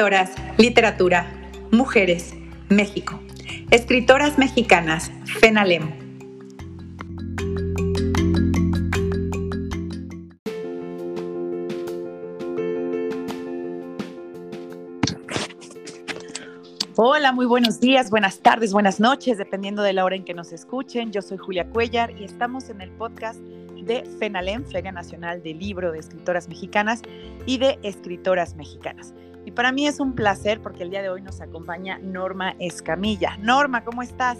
Escritoras, literatura, mujeres, México. Escritoras mexicanas, FENALEM. Hola, muy buenos días, buenas tardes, buenas noches, dependiendo de la hora en que nos escuchen. Yo soy Julia Cuellar y estamos en el podcast de FENALEM, Feria Nacional de Libro de Escritoras Mexicanas y de Escritoras Mexicanas. Y para mí es un placer porque el día de hoy nos acompaña Norma Escamilla. Norma, ¿cómo estás?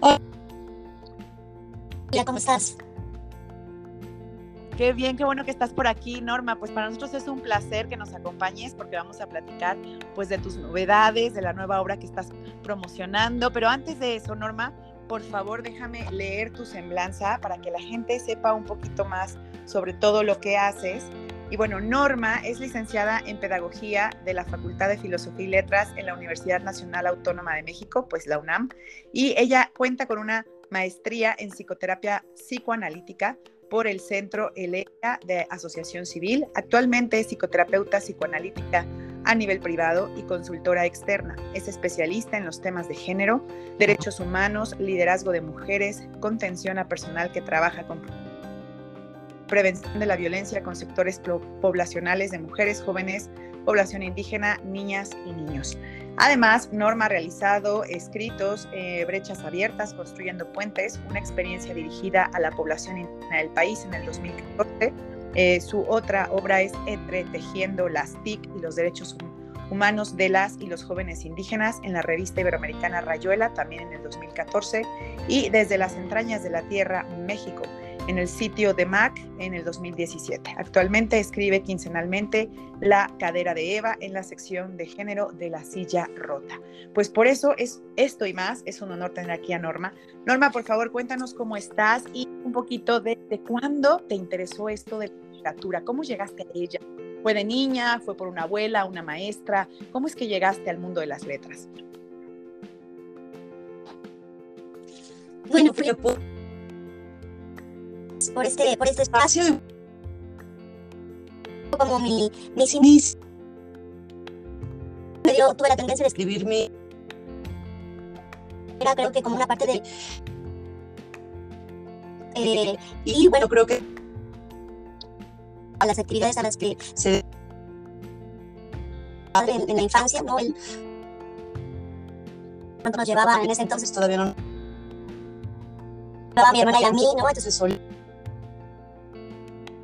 Hola, ¿cómo estás? Qué bien, qué bueno que estás por aquí, Norma. Pues para nosotros es un placer que nos acompañes porque vamos a platicar pues de tus novedades, de la nueva obra que estás promocionando. Pero antes de eso, Norma, por favor déjame leer tu semblanza para que la gente sepa un poquito más sobre todo lo que haces. Y bueno, Norma es licenciada en Pedagogía de la Facultad de Filosofía y Letras en la Universidad Nacional Autónoma de México, pues la UNAM, y ella cuenta con una maestría en psicoterapia psicoanalítica por el Centro ELEA de Asociación Civil. Actualmente es psicoterapeuta psicoanalítica a nivel privado y consultora externa. Es especialista en los temas de género, derechos humanos, liderazgo de mujeres, contención a personal que trabaja con prevención de la violencia con sectores poblacionales de mujeres, jóvenes, población indígena, niñas y niños. Además, Norma ha realizado escritos, eh, Brechas Abiertas, Construyendo Puentes, una experiencia dirigida a la población indígena del país en el 2014 eh, su otra obra es Entretejiendo las TIC y los derechos humanos de las y los jóvenes indígenas en la revista iberoamericana Rayuela, también en el 2014, y Desde las entrañas de la tierra, México, en el sitio de MAC en el 2017. Actualmente escribe quincenalmente La cadera de Eva en la sección de género de la silla rota. Pues por eso es esto y más, es un honor tener aquí a Norma. Norma, por favor, cuéntanos cómo estás y un poquito de, de cuándo te interesó esto de la literatura, cómo llegaste a ella. ¿Fue de niña? ¿Fue por una abuela, una maestra? ¿Cómo es que llegaste al mundo de las letras? Bueno, pues por este, por este espacio. Como mi, mis mis yo tuve la tendencia de escribirme. Era creo que como una parte de. Eh, y bueno, creo que a las actividades a las que se en, en la infancia, ¿no? El, nos llevaba en ese entonces todavía no llevaba a mi hermana y a mí, ¿no? Entonces solo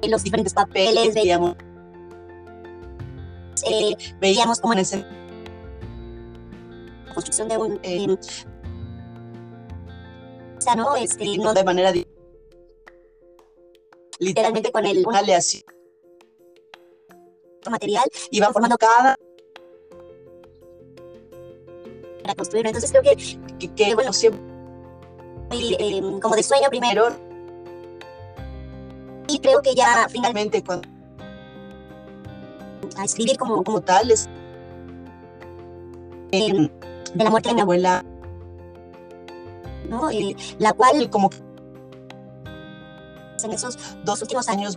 los diferentes papeles, veíamos, eh, veíamos como en ese construcción de un eh, no, este, no de manera literalmente con el una aleación material y van formando cada para construirlo. Entonces creo que, que, bueno, siempre eh, como de sueño primero creo que ya finalmente cuando a escribir como, como tal es eh, de la muerte de mi abuela, ¿no? La cual como en esos dos últimos años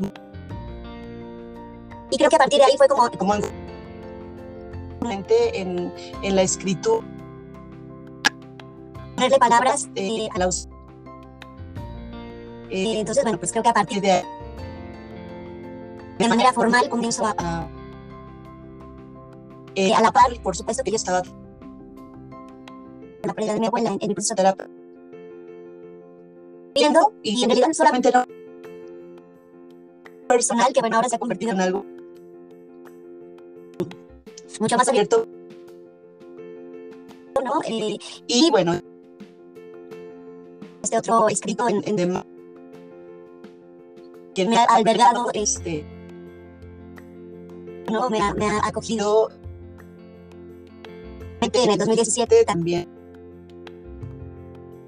y creo que a partir de ahí fue como, como en, en, en la escritura ponerle palabras eh, a eh, entonces bueno pues creo que a partir de ahí de manera formal comienzo a, eh, a la par, por supuesto que yo estaba en la pérdida de mi abuela en, el proceso de terapia. Y en realidad solamente no personal, que bueno, ahora se ha convertido en algo mucho más abierto. ¿no? Eh, y bueno, este otro escrito en, en que me ha albergado este ¿no? me, ha, me ha acogido en el 2017 también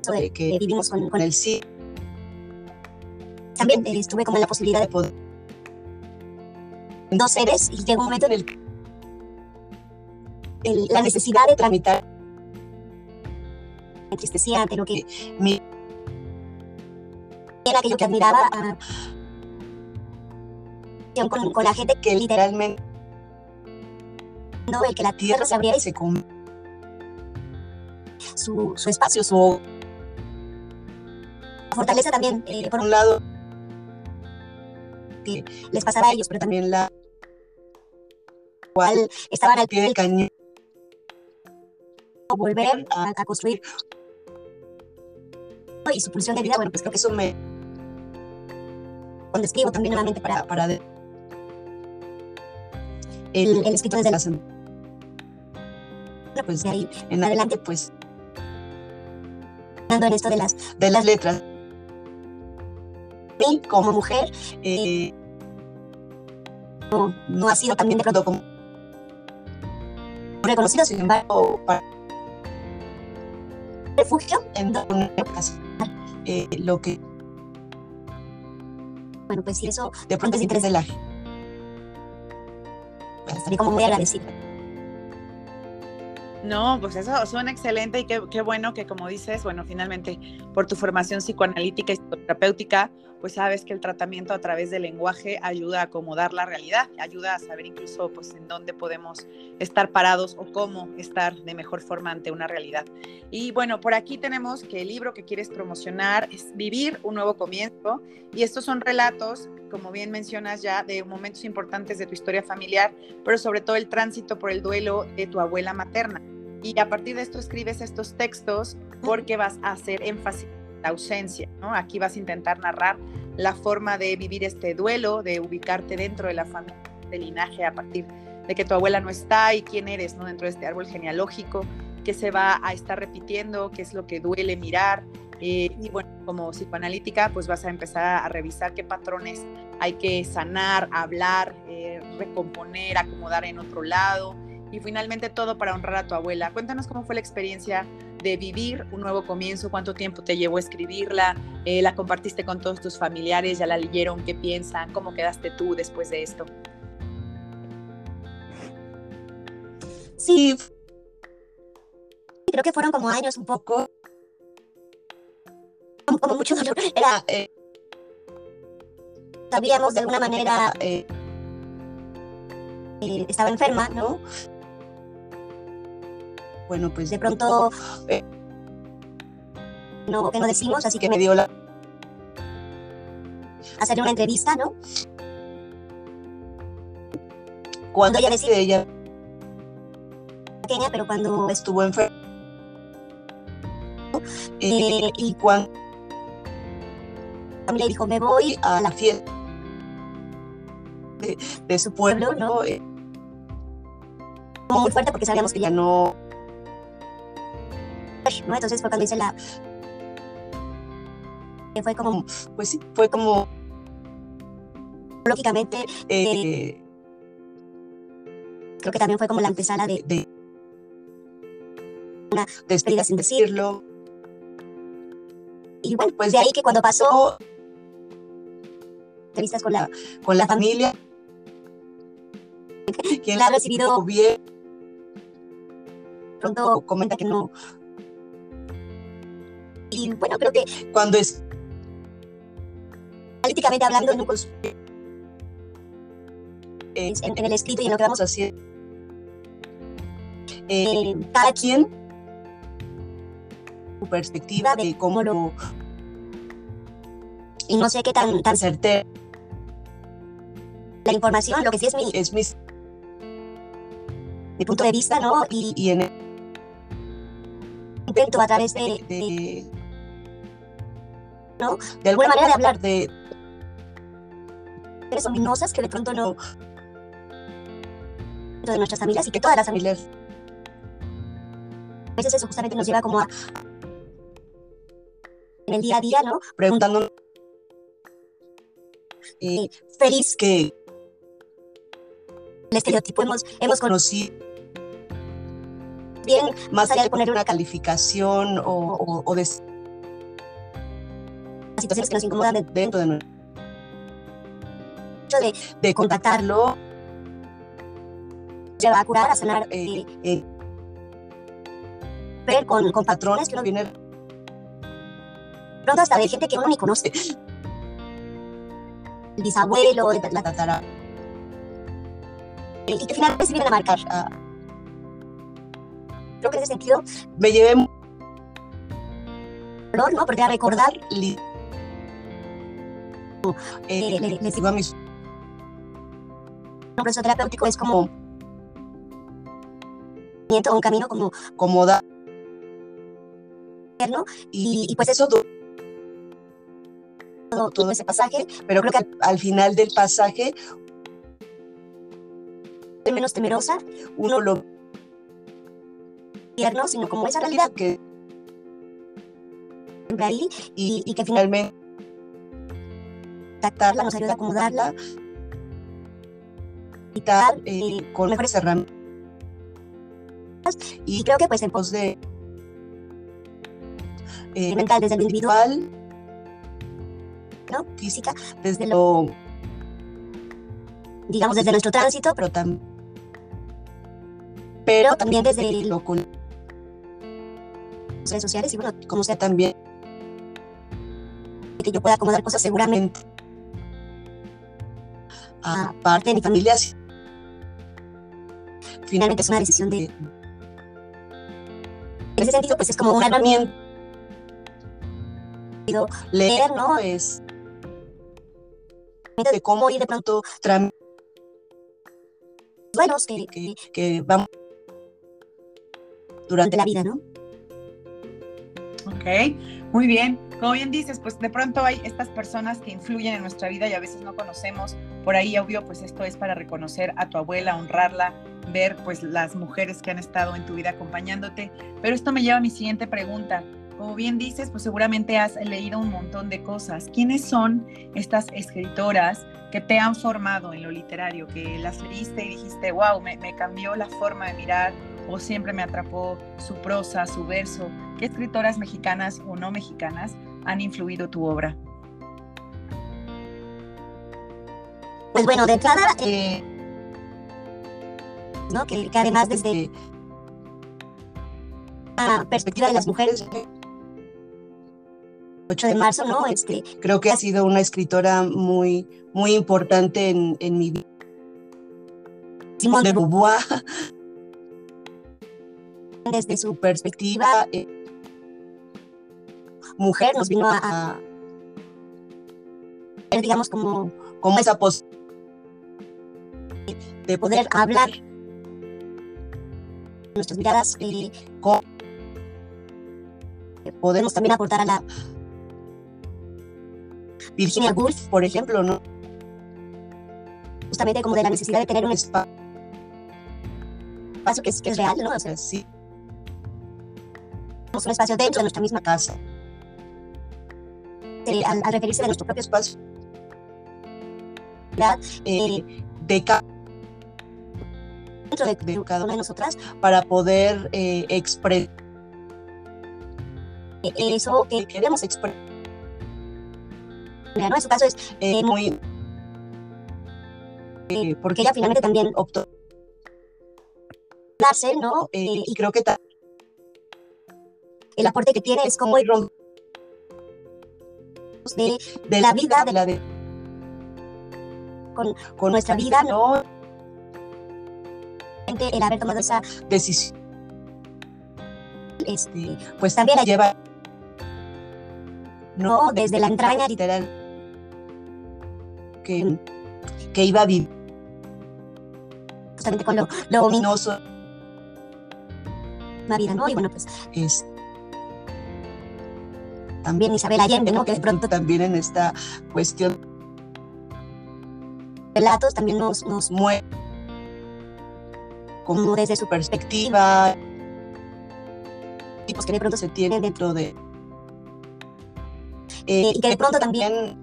sobre que vivimos con, con el sí también eh, estuve como la posibilidad de poder dos seres y llegó un momento en el, el la necesidad de tramitar me entristecía ante lo que mi era aquello que admiraba a, con, con la gente que literalmente no el que la tierra se abriera y se come su, su espacio, su fortaleza también, eh, por un lado, les pasaba a ellos, pero también la cual estaban al pie del cañón. Volver a, construir y su pulsión de vida, bueno, pues creo que eso me cuando escribo también nuevamente para, para el, el escrito desde la bueno, pues de ahí en adelante pues en esto de las de las letras. Y como mujer eh, no, no, ha sido también de pronto como reconocido sin embargo para refugio en una eh, lo que bueno pues si eso de pronto es interés de la no, pues eso suena excelente y qué, bueno que como dices, bueno, finalmente por tu formación psicoanalítica y terapéutica, pues sabes que el tratamiento a través del lenguaje ayuda a acomodar la realidad, ayuda a saber incluso pues en dónde podemos estar parados o cómo estar de mejor forma ante una realidad. Y bueno, por aquí tenemos que el libro que quieres promocionar es Vivir un nuevo comienzo y estos son relatos, como bien mencionas ya, de momentos importantes de tu historia familiar, pero sobre todo el tránsito por el duelo de tu abuela materna. Y a partir de esto escribes estos textos porque vas a hacer énfasis en la ausencia, ¿no? Aquí vas a intentar narrar la forma de vivir este duelo, de ubicarte dentro de la familia, de linaje a partir de que tu abuela no está y quién eres, ¿no? Dentro de este árbol genealógico, que se va a estar repitiendo, qué es lo que duele mirar. Y bueno, como psicoanalítica, pues vas a empezar a revisar qué patrones hay que sanar, hablar, eh, recomponer, acomodar en otro lado y finalmente todo para honrar a tu abuela. Cuéntanos cómo fue la experiencia de vivir un nuevo comienzo, cuánto tiempo te llevó escribirla, eh, la compartiste con todos tus familiares, ya la leyeron, qué piensan, cómo quedaste tú después de esto. Sí, creo que fueron como años un poco, como, mucho dolor. Era, eh, sabíamos de alguna manera, eh, estaba enferma, ¿no? bueno, pues de pronto eh, no, que no decimos, así que me dio la hacer una entrevista, ¿no? Cuando ella decide, ella pequeña, pero cuando estuvo enferma eh, y cuando familia dijo, me voy a la fiesta de, de su pueblo, ¿no? Eh, muy fuerte porque sabíamos que ya no ¿no? Entonces fue cuando hice la... Fue como, pues sí, fue como... Lógicamente, eh, creo que también fue como la antesala de, de una despedida sin decirlo. Y bueno, pues de ahí que cuando pasó entrevistas con la, con la familia, quien la ha recibido bien, pronto comenta que no, y bueno, creo que cuando es políticamente hablando, en, en, el escrito y en lo que vamos a hacer, eh, cada quien su perspectiva de cómo lo y no sé qué tan tan certero la información, lo que sí es mi es mi, mi punto de vista, ¿no? Y, y en el intento a través de, de de alguna manera de hablar de mujeres ominosas que de pronto no de nuestras familias y que todas las familias a veces eso justamente nos lleva como a en el día a día, ¿no? Preguntando eh, feliz que el estereotipo hemos, hemos conocido bien, más allá de poner una calificación o, de situaciones que nos incomodan dentro de nuestro de, de contactarlo lleva a curar, a sanar, eh, eh, ver con, con, patrones que uno viene pronto hasta de gente que uno ni conoce. El bisabuelo, la tatara y que finalmente se vienen a marcar. Ah, creo que en ese sentido me llevé dolor, ¿no? Porque a recordar eh, le, le, digo a mis un proceso terapéutico es como un camino como como da y, y pues eso todo, todo, ese pasaje pero creo que al, final del pasaje menos temerosa uno lo tierno sino como esa realidad que ahí y, y que finalmente tratarla nos ayuda a acomodarla y tal, eh, con mejores herramientas. Y creo que pues en pos de eh, mental desde lo individual, ¿no? física, desde lo, digamos, desde nuestro tránsito, pero, también pero también desde lo con redes sociales y bueno, como sea también que yo pueda acomodar cosas seguramente a parte de mi familia finalmente es una decisión de... En ese sentido, pues es como un herramienta. Leer, ¿no? Es de cómo ir de pronto buenos que, que, que vamos durante la vida, ¿no? Ok, muy bien. Como bien dices, pues de pronto hay estas personas que influyen en nuestra vida y a veces no conocemos. Por ahí, obvio, pues esto es para reconocer a tu abuela, honrarla, ver pues las mujeres que han estado en tu vida acompañándote. Pero esto me lleva a mi siguiente pregunta. Como bien dices, pues seguramente has leído un montón de cosas. ¿Quiénes son estas escritoras que te han formado en lo literario, que las leíste y dijiste, wow, me, cambió la forma de mirar o siempre me atrapó su prosa, su verso? ¿Qué escritoras mexicanas o no mexicanas han influido tu obra? Pues bueno, de entrada, eh, ¿no? que, además desde la perspectiva de las mujeres, 8 de marzo, ¿no? Este, creo que ha sido una escritora muy, muy importante en, en mi vida. Simón de Beauvoir, desde su perspectiva, eh, mujer nos vino a, ver, digamos, como, como esa posibilidad de poder hablar nuestras miradas eh, podemos también aportar a la Virginia Woolf, por ejemplo, ¿no? Justamente como de la necesidad de tener un espacio, que es, real, ¿no? O sea, sí. Un espacio dentro de nuestra misma casa. Eh, al, referirse a nuestro propio espacio. Eh, de dentro de, cada una de nosotras para poder eh, expresar eso que queremos expresar. ¿No? En su caso es eh, muy... Eh, porque ella finalmente también optó darse, ¿no? Eh, y creo que el aporte que tiene es como el de, de la vida, de la de con, con nuestra vida, ¿no? el haber tomado esa decisión, este, pues también la lleva, no, desde la entraña literal que, que iba a vivir, justamente con lo, lo ominoso, la vida, ¿no? Y bueno, pues es también Isabel Allende, ¿no? Que de pronto también en esta cuestión relatos también nos, nos mueve como desde su perspectiva, tipos que de pronto se tienen dentro de... Eh, y que de pronto también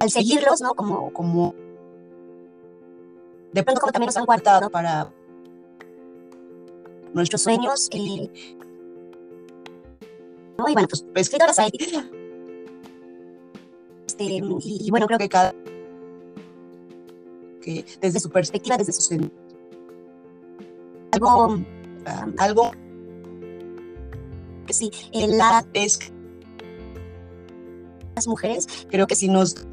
al seguirlos, ¿no? Como, como de pronto como también nos han guardado para nuestros sueños. Y bueno, pues escritoras hay. Este, y, bueno, creo que cada que desde su perspectiva, desde su algo, algo que sí, la es las mujeres creo que si nos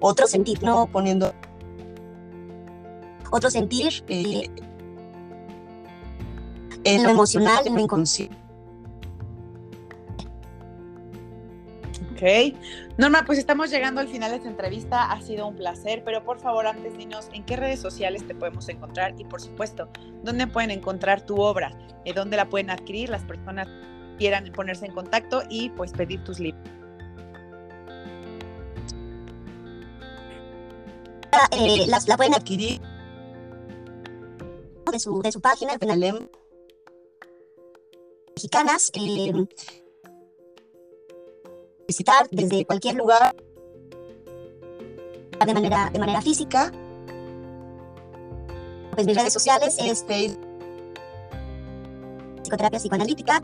otro sentir, ¿no? Poniendo otro sentir eh, en lo emocional, en lo inconsciente. Ok. Norma, pues estamos llegando al final de esta entrevista. Ha sido un placer, pero por favor, antes dinos en qué redes sociales te podemos encontrar y, por supuesto, dónde pueden encontrar tu obra, eh, dónde la pueden adquirir las personas que quieran ponerse en contacto y pues pedir tus libros. Eh, la pueden adquirir de su, de su página, Mexicanas. Eh, visitar desde cualquier lugar de manera, de manera física. Pues mis redes sociales es psicoterapia psicoanalítica,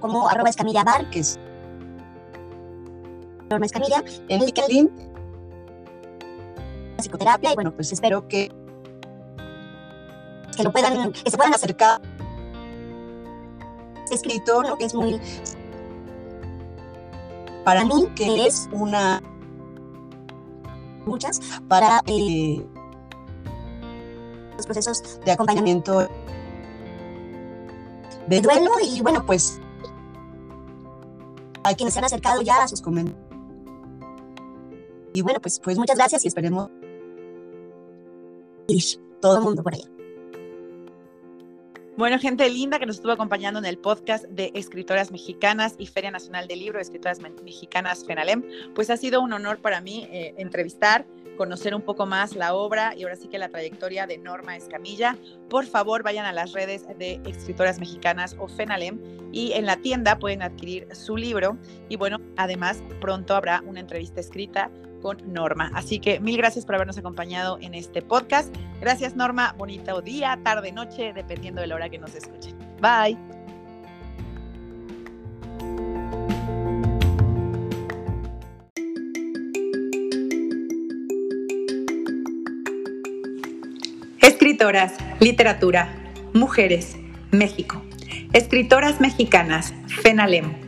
como arroba escamilla bar, que es Norma Escamilla, en LinkedIn, psicoterapia, y bueno, pues espero que, que lo puedan, que se puedan acercar escrito, ¿no? que es muy para mí que es una muchas para eh, los procesos de acompañamiento de duelo y bueno pues a quienes se han acercado ya a sus comentarios y bueno pues pues muchas gracias y esperemos todo el mundo por allá bueno, gente linda que nos estuvo acompañando en el podcast de Escritoras Mexicanas y Feria Nacional del Libro Escritoras Mexicanas FENALEM, pues ha sido un honor para mí eh, entrevistar, conocer un poco más la obra y ahora sí que la trayectoria de Norma Escamilla. Por favor, vayan a las redes de Escritoras Mexicanas o FENALEM y en la tienda pueden adquirir su libro y bueno, además pronto habrá una entrevista escrita con Norma. Así que mil gracias por habernos acompañado en este podcast. Gracias Norma, bonito día, tarde, noche, dependiendo de la hora que nos escuchen. Bye. Escritoras, literatura, mujeres, México. Escritoras mexicanas, FENALEM